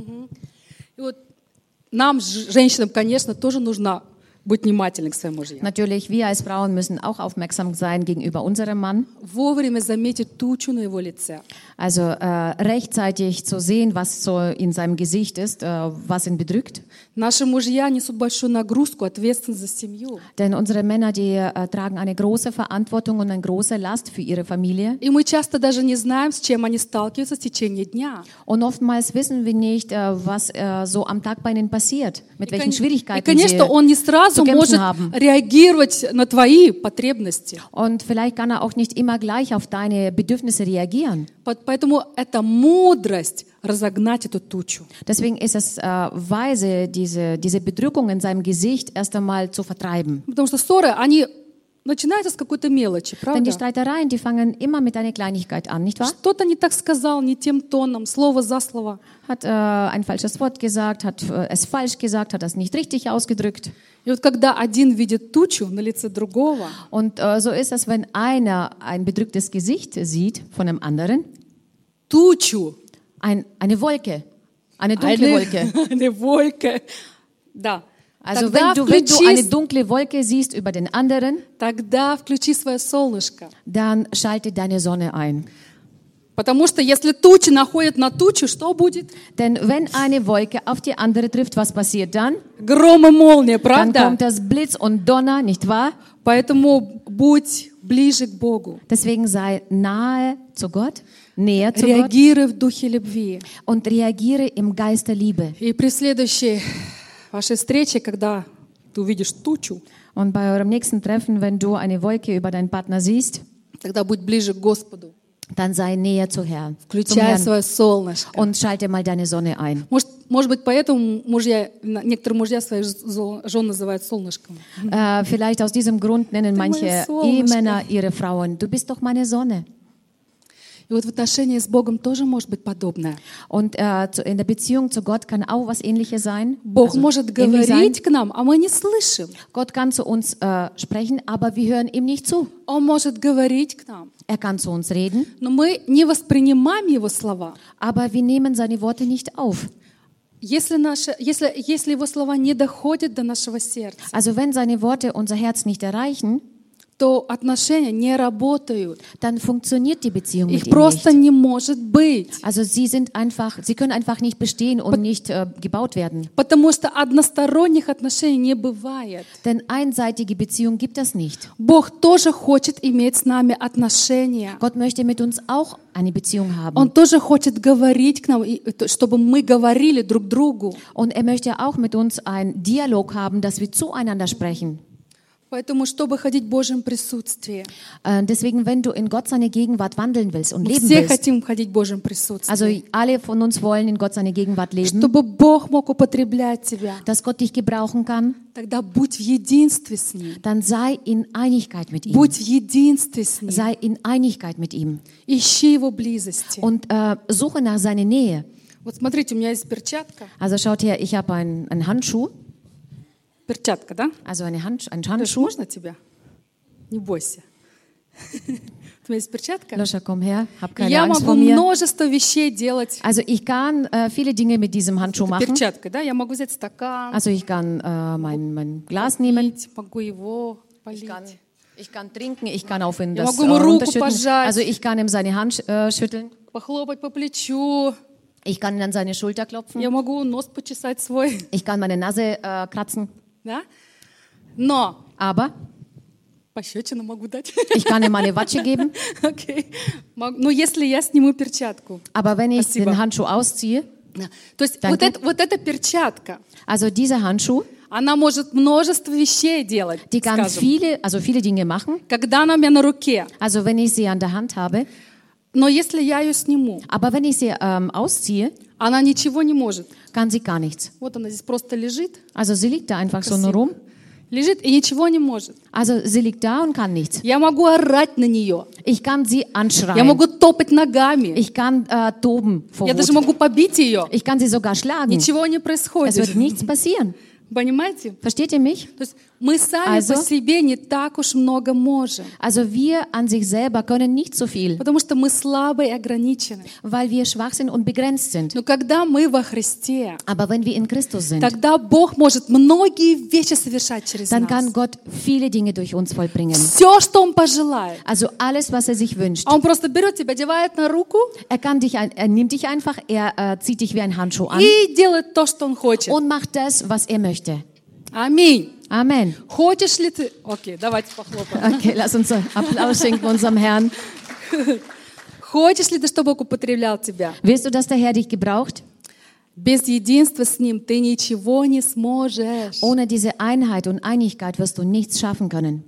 И вот нам, женщинам, конечно, тоже нужно быть внимательны к своим мужьям. Natürlich, wir als Frauen müssen auch aufmerksam sein gegenüber unserem Mann. Вовремя заметить тучу на его лице. Also äh, rechtzeitig zu sehen, was so in seinem Gesicht ist, äh, was ihn bedrückt. Наши мужья несут большую нагрузку, ответственность за семью. Denn unsere Männer, die äh, tragen eine große Verantwortung und eine große Last für ihre Familie. И мы часто даже не знаем, с чем они сталкиваются в течение дня. Und oftmals wissen wir nicht, äh, was äh, so am Tag bei ihnen passiert, mit И, welchen кон- и, Schwierigkeiten конечно, sie он не сразу zu kämpfen может haben. реагировать на твои потребности. Und vielleicht kann er auch nicht immer gleich auf deine Bedürfnisse reagieren. По- Поэтому это мудрость разогнать эту тучу. Deswegen ist es äh, weise, diese, diese Bedrückung in seinem Gesicht erst einmal zu vertreiben. Потому что ссоры, они начинается с какой-то мелочи, Denn правда? die Streitereien, die fangen immer mit einer Kleinigkeit an, nicht wahr? Что-то не так сказал, не тем тоном, слово за слово. Hat äh, ein falsches Wort gesagt, hat äh, es falsch gesagt, hat das nicht richtig ausgedrückt. И вот когда один видит тучу на лице другого, Und äh, so ist es, wenn einer ein bedrücktes Gesicht sieht von einem anderen, тучу, ein, eine Wolke, eine dunkle Wolke. eine Wolke, да, Also тогда, wenn du, wenn du eine dunkle Wolke siehst über den anderen, тогда включи свое солнышко. dann schalte deine Sonne ein. Потому что если туча находит на тучу, что будет? Denn wenn eine Wolke auf die andere trifft, was passiert dann? Гром и молния, Dann правда? kommt das Blitz und Donner, nicht wahr? Поэтому будь ближе к Богу. Deswegen sei nahe zu Gott, näher zu Gott Реагируй в духе любви. und reagiere im Geist der Liebe. И при следующей вашей встрече, когда ты увидишь тучу, Und bei eurem nächsten Treffen, wenn du eine Wolke über deinen Partner siehst, тогда будь ближе к Господу. dann sei näher zu Herrn, zum Включай Herrn свое солнышко. und schalte mal deine Sonne ein. Может, может быть, поэтому мужья, некоторые мужья своих зо- жен называют солнышком. Äh, vielleicht aus diesem Grund nennen manche Солнышко. Ehemänner ihre Frauen, du bist doch meine Sonne. И вот в отношении с Богом тоже может быть подобное. Und äh, in der Beziehung zu Gott kann auch was Ähnliches sein. Бог Also может ähnlich sein. говорить к нам, а мы не слышим. Gott kann zu uns äh, sprechen, aber wir hören ihm nicht zu. Он может говорить к нам, Er kann zu uns reden, но мы не воспринимаем Его слова. aber wir nehmen seine Worte nicht auf. Если, наше, если, если Его слова не доходят до нашего сердца, Also wenn seine Worte unser Herz nicht erreichen, то отношения не работают. dann funktioniert die Beziehung Их mit ihm просто nicht. не может быть. Also sie sind einfach, sie können einfach nicht bestehen und nicht äh, gebaut werden. Потому что односторонних отношений не бывает. Denn einseitige Beziehung gibt es nicht. Бог тоже хочет иметь с нами отношения. Gott möchte mit uns auch eine Beziehung haben. Он тоже хочет говорить к нам, и, э, чтобы мы говорили друг другу. Und er möchte auch mit uns einen Dialog haben, dass wir zueinander sprechen. Поэтому, чтобы ходить в Божьем присутствии, Äh, deswegen, wenn du in Gott seine Gegenwart wandeln willst und мы leben все willst, хотим ходить в Божьем присутствии, also alle von uns wollen in Gott seine Gegenwart leben, чтобы Бог мог употреблять тебя, dass Gott dich gebrauchen kann, тогда будь в единстве с Ним. dann sei in Einigkeit mit ihm. Будь в единстве с Ним. Sei in Einigkeit mit ihm Ищи Его близости. und äh, suche nach seiner Nähe. Вот смотрите, у меня есть перчатка. Also schaut her, ich habe einen, einen Handschuh, Перчатка, да? also eine Hand, einen Леш, Handschuh. можно тебя? Не бойся. У меня есть перчатка. Loscha, komm her, hab И keine Я Angst могу vor mir. множество вещей делать Also ich kann äh, viele Dinge mit diesem Handschuh machen. перчаткой, да? Я могу взять стакан, Also ich kann äh, mein, mein Glas nehmen, пить, могу его полить. ich kann, ich kann trinken, ich kann auf ihn Я das могу äh, ему руку runterschütten. пожать. Also ich kann ihm seine Hand äh, schütteln, Похлопать по плечу. ich kann ihn an seine Schulter klopfen, Я могу нос почесать свой. ich kann meine Nase äh, kratzen, Да? Но aber пощечину могу дать. ich kann ihm eine Watsche geben. Мог- Но если я сниму перчатку. Aber wenn ich Спасибо. den Handschuh ausziehe, Да. То есть Danke. вот, это, вот эта перчатка, also dieser Handschuh, она может множество вещей делать, die kann скажем. viele, also viele Dinge machen. Когда она у меня на руке. Also wenn ich sie an der Hand habe, Но если я ее сниму, aber wenn ich sie ähm, ausziehe, она ничего не может. kann sie gar nichts. Вот она здесь просто лежит, Also sie liegt da einfach so nur rum. лежит и ничего не может. Also sie liegt da und kann nichts. Я могу орать на нее. Ich kann sie Я anschreien. могу топать ногами. Ich kann äh, toben vor Я даже Wut. могу побить ее. Ich kann sie sogar schlagen. Ничего не Es происходит. wird nichts passieren. Понимаете? Versteht ihr mich? То есть мы сами Also- по себе не так уж много можем. Also wir an sich selber können nicht so viel, Потому что мы слабы и ограничены. weil wir schwach sind und begrenzt sind. Но когда мы во Христе, Aber wenn wir in Christus sind, тогда Бог может многие вещи совершать через dann kann нас. Gott viele Dinge durch uns vollbringen. Все, что Он пожелает. Also alles, was er sich wünscht. А Он просто берет тебя, одевает на руку Er, kann dich er nimmt dich einfach, er äh, zieht dich wie ein Handschuh an и делает то, что Он хочет. und macht das, was er möchte. Аминь. Amen. Хочешь ли ты... Окей, давайте похлопаем. Okay, lass uns einen Applaus schenken unserem Herrn. Хочешь ли ты, чтобы Бог употреблял тебя? Willst du, dass der Herr dich gebraucht? Без единства с Ним ты ничего не сможешь. Ohne diese Einheit und Einigkeit wirst du nichts schaffen können.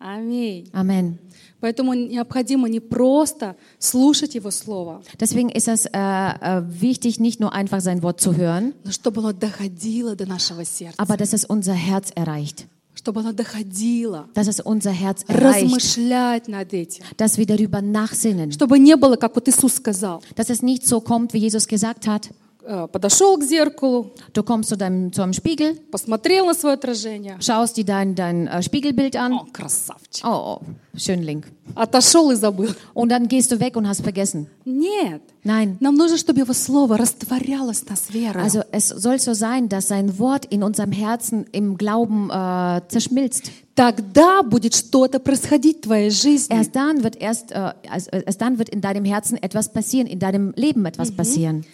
Аминь. Amen. Поэтому необходимо не просто слушать Его Слово, Deswegen ist es äh, äh, wichtig, nicht nur einfach sein Wort zu hören, но чтобы оно доходило до нашего сердца, aber dass es unser Herz erreicht. чтобы оно доходило, dass es unser Herz размышлять над этим. dass wir darüber nachsinnen, Чтобы не было, как вот Иисус сказал, dass es nicht so kommt, wie Jesus gesagt hat. э, подошел к зеркалу, Du kommst zu deinem, zu einem Spiegel, посмотрел на свое отражение. schaust dir dein, dein äh, Spiegelbild an. О, красавчик. Oh, oh, Schönling. Отошел и забыл. Und dann gehst du weg und hast vergessen. Нет. Nein. Нам нужно, чтобы Его Слово растворялось в нас верой. Also es soll so sein, dass sein Wort in unserem Herzen im Glauben äh, zerschmilzt. Тогда будет что-то происходить в твоей жизни. Erst dann wird erst, äh, also, äh, erst dann wird in deinem Herzen etwas passieren, in deinem Leben etwas passieren.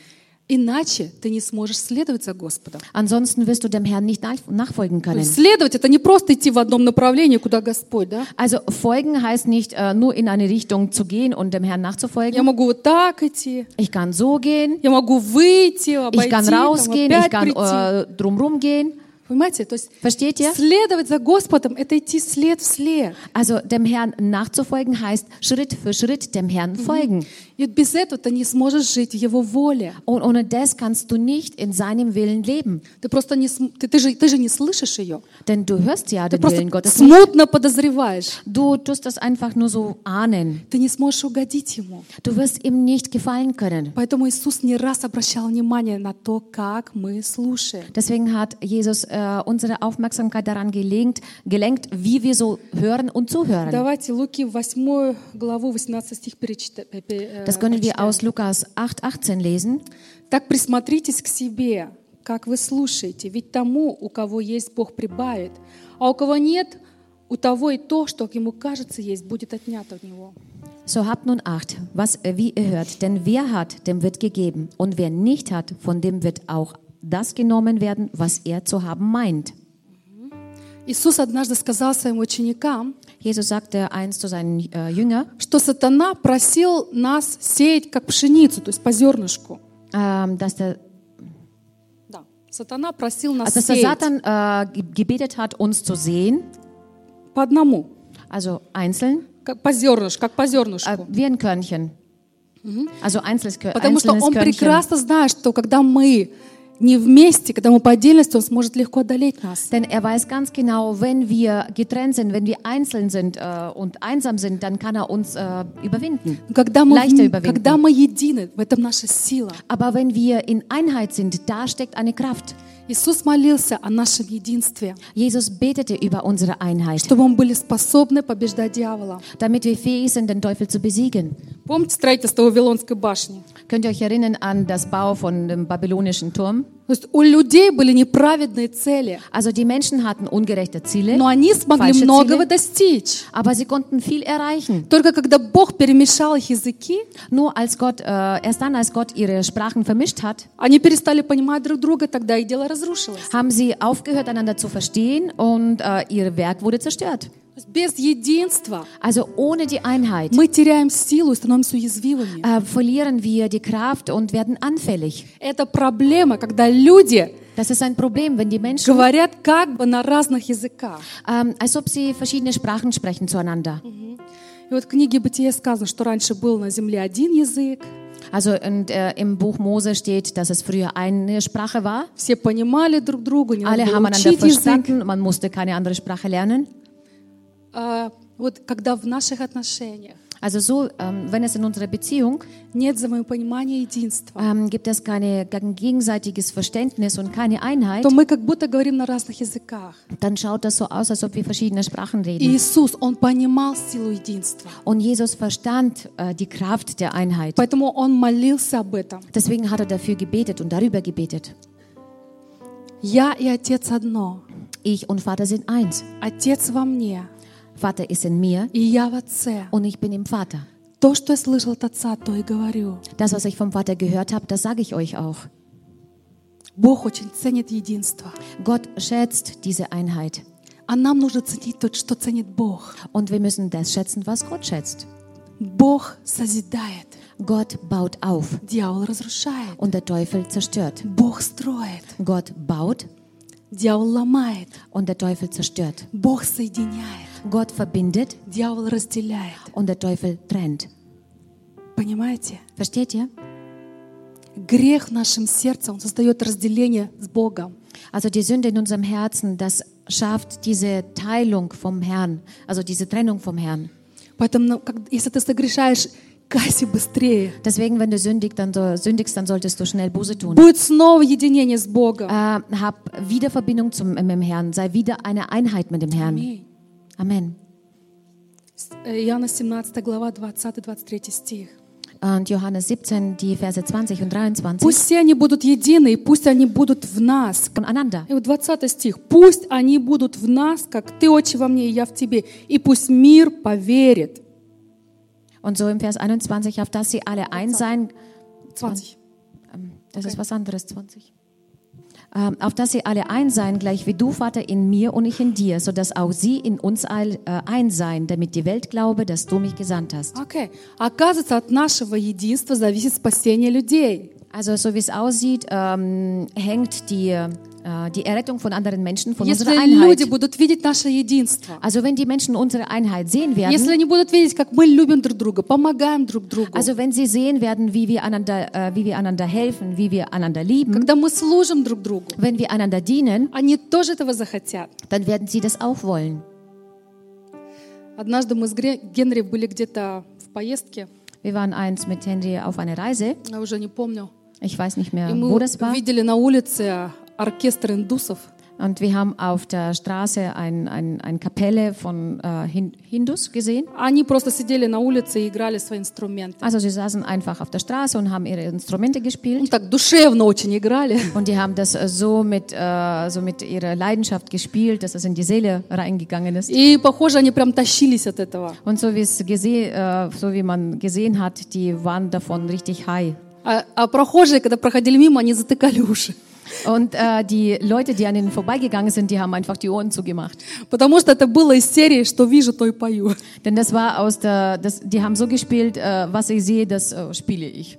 Иначе ты не сможешь следовать за Господом. Ansonsten wirst du dem Herrn nicht nach- nachfolgen То können. есть следовать это не просто идти в одном направлении, куда Господь, да? Also folgen heißt nicht äh, nur in eine Richtung zu gehen und dem Herrn Я nachzufolgen. могу вот так идти, Ich kann so gehen, я могу выйти, обойти, ich kann там, rausgehen, ich опять kann прийти. äh, drumrum gehen. Понимаете? То есть Versteht ihr? следовать за Господом – это идти след в след. Also dem Herrн nachzufolgen heißt Schritt für Schritt dem Herrn folgen. И Вот без этого ты не сможешь жить в Его воле. Und ohne das kannst du nicht in seinem Willen leben. Ты просто не, ты, ты же, ты же не слышишь ее. Denn du hörst ja Ты den Willen Gottes смутно подозреваешь. Du tust das einfach nur so ahnen. Ты не сможешь угодить Ему. Du wirst ihm nicht gefallen können. Поэтому Иисус не раз обращал внимание на то, как мы слушаем. Deswegen hat Jesus äh, unsere Aufmerksamkeit daran gelenkt, gelenkt, wie wir so hören und zuhören. Давайте Луки 8 главу 18 стих перечита- пе- пе- э, Das können wir прочитаем. aus Lukas 8, 18 lesen. Так присмотритесь к себе, как вы слушаете, ведь тому, у кого есть, Бог прибавит, а у кого нет, у того и то, что ему кажется есть, будет отнято от него. So habt nun Acht, was äh, wie ihr hört, denn wer hat, dem wird gegeben, und wer nicht hat, von dem wird auch das genommen werden, was er zu haben meint. Иисус однажды сказал своим ученикам, Jesus sagte einst zu seinen äh, Jüngern, что сатана просил нас сеять как пшеницу, то есть по зернышку. ähm, dass der, Да. Сатана просил нас also сеять Satan äh, ge- gebetet hat, uns zu sehen, по одному, also einzeln, как по зернышку, как по äh, зернышку. wie ein Körnchen. Also einzelnes, Потому что einzelnes он Körnchen. прекрасно знает, что когда мы не вместе, когда мы по отдельности, он сможет легко одолеть нас. Denn er weiß ganz genau, wenn wir getrennt sind, wenn wir einzeln sind äh, und einsam sind, dann kann er uns äh, überwinden. Когда мы, Leichter überwinden. когда мы едины, в этом наша сила. Aber wenn wir in Einheit sind, da steckt eine Kraft. Иисус молился о нашем единстве, Jesus betete über unsere Einheit, чтобы мы были способны побеждать дьявола. damit wir fähig sind, den Teufel zu besiegen. Помните строительство Вавилонской башни? Könnt ihr euch erinnern an das Bau von dem babylonischen Turm? То есть у людей были неправедные цели, Also die Menschen hatten ungerechte Ziele, но они смогли многого Ziele. достичь. aber sie konnten viel erreichen. Только когда Бог перемешал их языки, Nur als Gott, äh, erst dann, als Gott ihre Sprachen vermischt hat, они перестали понимать друг друга, тогда их дело разрушилось. haben sie aufgehört, einander zu verstehen und äh, ihr Werk wurde zerstört. То есть без единства Also ohne die Einheit мы теряем силу и становимся уязвимыми. äh, verlieren wir die Kraft und werden anfällig. Это проблема, когда люди Das ist ein Problem, wenn die Menschen, говорят как бы на разных языках. ähm, als ob sie verschiedene Sprachen sprechen zueinander. И вот в книге Бытия сказано, что раньше был на земле один язык, Also und, äh, im Buch Mose steht, dass es früher eine Sprache war. все понимали друг друга, не надо Alle было haben einander учить язык. verstanden, man musste keine andere Sprache lernen. А, вот когда в наших отношениях Also so, ähm, wenn es in unserer Beziehung нет взаимопонимания единства, ähm, gibt es keine, kein gegenseitiges Verständnis und keine Einheit, то мы как будто говорим на разных языках. dann schaut das so aus, als ob wir verschiedene Sprachen И reden. Иисус, Он понимал силу единства. Und Jesus verstand äh, die Kraft der Einheit. Поэтому Он молился об этом. Deswegen hat er dafür gebetet und darüber gebetet. Я и Отец одно. Ich und Vater sind eins. Отец во мне, Vater ist in mir и я в Отце. und ich bin im Vater. То, что я слышал от Отца, то и говорю. Das, was ich vom Vater gehört habe, das sage ich euch auch. Бог очень ценит единство. Gott schätzt diese Einheit. А нам нужно ценить то, что ценит Бог. Und wir müssen das schätzen, was Gott schätzt. Бог созидает, Gott baut auf дьявол разрушает. und der Teufel zerstört. Бог строит, Gott baut дьявол ломает. und der Teufel zerstört. Бог соединяет, Gott verbindet дьявол разделяет. und der Teufel trennt. Понимаете? Versteht ihr? Грех в нашем сердце, он создает разделение с Богом. Also die Sünde in unserem Herzen, das schafft diese Teilung vom Herrn, also diese Trennung vom Herrn. Поэтому, ну, как- если ты согрешаешь, кайся быстрее. Deswegen, wenn du sündigst, dann, so- sündigst, dann solltest du schnell Buße tun. Будет снова единение с Богом. Äh, hab wieder Verbindung zum, mit dem Herrn, sei wieder eine Einheit mit dem Herrn. Аминь. Amen. Э, Иоанна 17 глава 20-23 стих. Und Johannes 17, die Verse 20 und 23 Пусть все они будут едины, и пусть они будут в нас. voneinander. И вот 20 стих. Пусть они будут в нас, как ты, Отче, во мне, и я в тебе. И пусть мир поверит. Und so im Vers 21, auf dass sie alle eins sein, 20. ähm, das ist was anderes, 20. Ähm, auf dass sie alle eins seien, gleich wie du, Vater, in mir und ich in dir, so dass auch sie in uns all, äh, eins seien, damit die Welt glaube, dass du mich gesandt hast. Окей. Оказывается, от нашего единства зависит спасение людей. Also so wie es aussieht, ähm, hängt die, äh, die Errettung von anderen Menschen von Если unserer люди Einheit. будут видеть наше единство, Also wenn die Menschen unsere Einheit sehen werden, если они будут видеть, как мы любим друг друга, помогаем друг другу, also wenn sie sehen werden, wie wir einander, äh, wie wir einander helfen, wie wir einander lieben, когда мы служим друг другу, wenn wir einander dienen, они тоже этого захотят. dann werden sie das auch wollen. Однажды мы с Гре- Генри были где-то в поездке, Wir waren eins mit Henry auf einer Reise. я уже не помню, Ich weiß nicht mehr, и wo мы das war. видели на улице оркестр индусов. Und wir haben auf der Straße ein, ein, ein Kapelle von äh, Hin- Hindus gesehen. Они просто сидели на улице и играли свои инструменты. Also sie saßen einfach auf der Straße und haben ihre Instrumente gespielt. Ну, так душевно очень играли. Und die haben das äh, so mit, äh, so mit ihrer Leidenschaft gespielt, dass es in die Seele reingegangen ist. И, похоже, они прям тащились от этого. Und so wie, es gese äh, so wie man gesehen hat, die waren davon richtig high. А, а прохожие, когда проходили мимо, они затыкали уши. Und äh, die Leute, die an ihnen vorbeigegangen sind, die haben einfach die Ohren zugemacht. Потому что это было из серии «Что вижу, то и пою». Denn das war aus der, das, die haben so gespielt, äh, was ich sehe, das äh, spiele ich.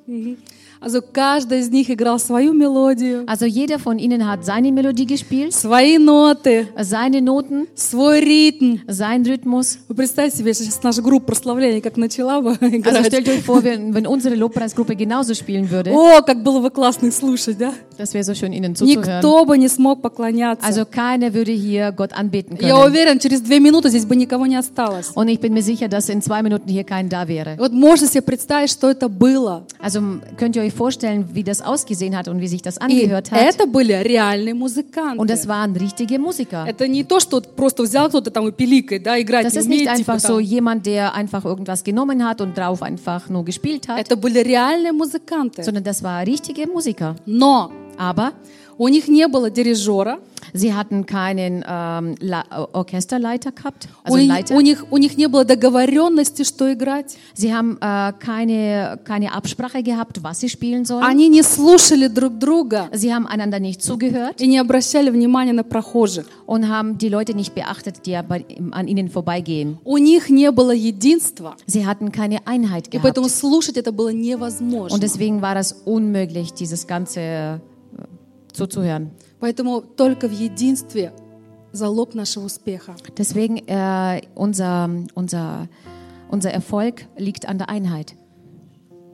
Also каждый из них играл свою мелодию, Also jeder von ihnen hat seine Melodie gespielt, свои ноты, seine Noten, свой ритм. sein Rhythmus. Вы представьте себе, сейчас наша группа прославления как начала бы Also играть. stellt euch vor, wenn, wenn unsere Lobpreisgruppe genauso spielen würde, О, как было бы классно их слушать, да? das wäre so schön, ihnen zuzuhören. Никто бы не смог поклоняться. Also keiner würde hier Gott anbeten Я können. уверен, через две минуты здесь бы никого не осталось. Und ich bin mir sicher, dass in zwei Minuten hier kein da wäre. Вот можно себе представить, что это было. Also könnt ihr euch vorstellen, wie das ausgesehen hat und wie sich das И angehört hat. это были реальные Und музыканты. das waren richtige Musiker. Это не то, что вот просто взял кто-то там и пиликает, да, играть Das не ist nicht умеет, типа einfach so там. jemand, der einfach irgendwas genommen hat und drauf einfach nur gespielt hat, Это были реальные музыканты. sondern das war richtige Musiker. Но Aber у них не было дирижера, sie hatten keinen ähm, La Orchesterleiter gehabt, у, also них- Leiter. у них, у них не было договоренности, что играть. Sie haben äh, keine, keine Absprache gehabt, was sie spielen sollen. Они не слушали друг друга Sie haben einander nicht zugehört и не обращали внимания на прохожих. und haben die Leute nicht beachtet, die bei, an ihnen vorbeigehen. У них не было единства, Sie hatten keine Einheit и gehabt. поэтому слушать это было невозможно. Und deswegen war es unmöglich, dieses Ganze äh, zuzuhören. Поэтому только в единстве залог нашего успеха. Deswegen äh, unser, unser, unser Erfolg liegt an der Einheit.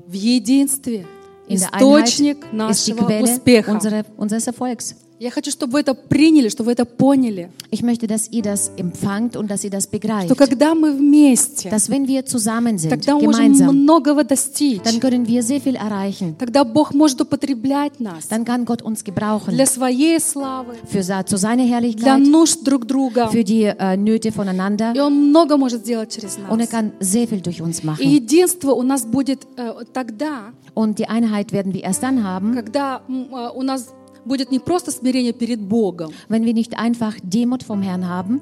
В единстве In der Einheit источник ist die нашего Quelle успеха. unsere, unseres Erfolgs. Я хочу, чтобы вы это приняли, чтобы вы это поняли. Ich möchte, dass ihr das empfangt und dass ihr das begreift. Что когда мы вместе, Dass wenn wir zusammen sind, тогда мы можем gemeinsam, многого достичь. dann können wir sehr viel erreichen. Тогда Бог может употреблять нас Dann kann Gott uns gebrauchen для своей славы, für zu seiner для Herrlichkeit, нужд друг друга. für die äh, Nöte voneinander И Он много может сделать через und er нас. kann sehr viel durch uns И machen. единство у нас будет э, тогда, Und die Einheit werden wir erst dann haben, когда э, у нас будет не просто смирение перед Богом. wenn wir nicht einfach Demut vom Herrn haben,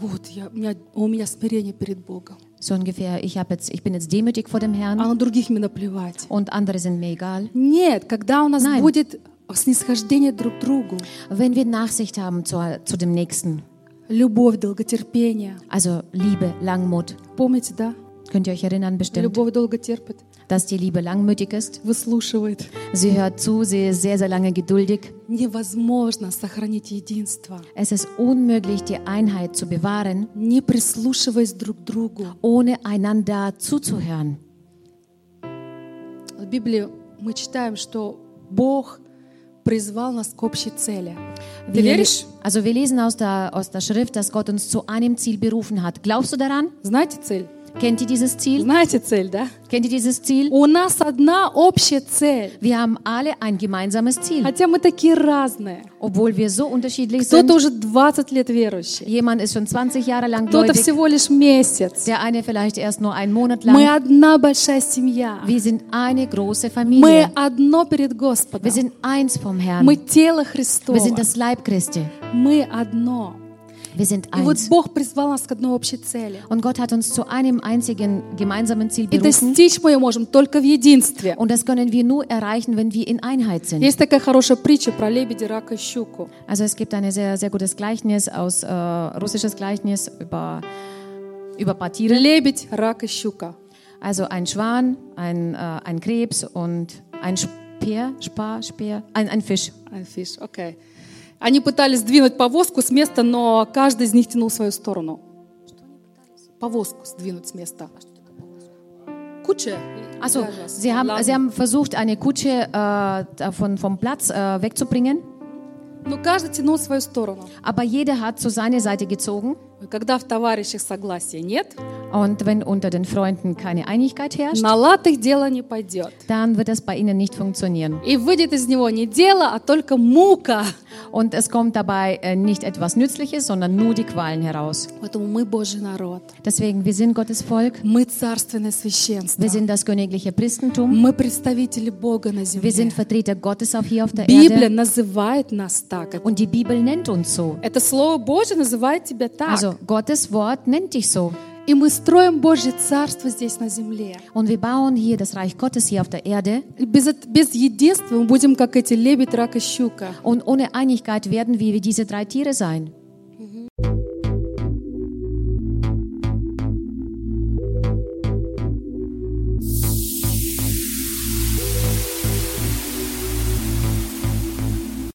Вот, я, у, меня, у меня смирение перед Богом. so ungefähr, ich, hab jetzt, ich bin jetzt demütig vor dem А Herrn на других мне наплевать. und andere sind mir egal. Нет, когда у нас Nein. будет снисхождение друг к другу, Wenn wir Nachsicht haben zu, zu dem Nächsten, любовь, долготерпение. also Liebe, Langmut, Помните, да? könnt ihr euch erinnern bestimmt, Любовь долго терпит, dass die Liebe langmütig ist. выслушивает. Sie hört zu, sie ist sehr, sehr lange geduldig. Невозможно сохранить единство, Es ist unmöglich, die Einheit zu bewahren, не прислушиваясь друг к другу. ohne einander zuzuhören. В Библии мы читаем, что Бог призвал нас к общей цели. Ты Wir, веришь? also wir lesen aus der, aus der Schrift, dass Gott uns zu einem Ziel berufen hat. Glaubst du daran? Знаете цель? Kennt ihr dieses Ziel? Знаете цель, да? Kennt ihr dieses Ziel? У нас одна общая цель. Wir haben alle ein gemeinsames Ziel, Хотя мы такие разные. obwohl wir so unterschiedlich Кто-то sind. уже 20 лет верующий, Jemand ist schon 20 Jahre lang кто-то всего лишь месяц. der eine vielleicht erst nur einen Monat Мы lang. одна большая семья. Wir sind eine große Мы Familie. одно перед Wir Господом. sind eins vom Herrn. Мы тело Wir Христово. sind das Leib Christi. Мы одно. Wir sind И вот eins. Бог призвал нас к одной общей цели. Und Gott hat uns zu einem einzigen gemeinsamen Ziel И berufen. достичь мы ее можем только в единстве. Und das können wir nur erreichen, wenn wir in Einheit sind. Есть такая хорошая притча про лебедя, рака и щуку. Also es gibt ein sehr, sehr gutes Gleichnis aus äh, russisches Gleichnis über, über ein paar Tiere. Лебедь, рак и щука. Also ein Schwan, ein, äh, ein Krebs und ein Speer, Spar, Speer, ein, ein Fisch. Ein Fisch, окей. Они пытались сдвинуть повозку с места, но каждый из них тянул свою сторону. Повозку сдвинуть с места. Куча. Also sie haben, sie haben versucht, eine Kutsche äh, davon, vom Platz äh, wegzubringen, Но каждый тянул свою сторону. aber jeder hat zu seiner Seite gezogen. Когда в товарищах согласия нет, Und wenn unter den Freunden keine Einigkeit herrscht, на лад их дело не пойдет. dann wird das bei ihnen nicht funktionieren. И выйдет из него не дело, а только мука. Und es kommt dabei äh, nicht etwas Nützliches, sondern nur die Qualen heraus. Поэтому мы Божий народ. Deswegen, wir sind Gottes Volk, Мы царственное священство. wir sind das königliche Priestentum, Мы представители Бога на wir земле. sind Vertreter Gottes auf hier auf der Библия Erde называет нас так. und die Bibel nennt uns so. Это Слово Божье называет тебя так. Also Gottes Wort nennt dich so. И мы строим Божье Царство здесь на земле. Und wir bauen hier das Reich Gottes hier auf der Erde. Без, без единства мы будем как эти лебедь, рак и щука. Und ohne Einigkeit werden wir wie diese drei Tiere sein.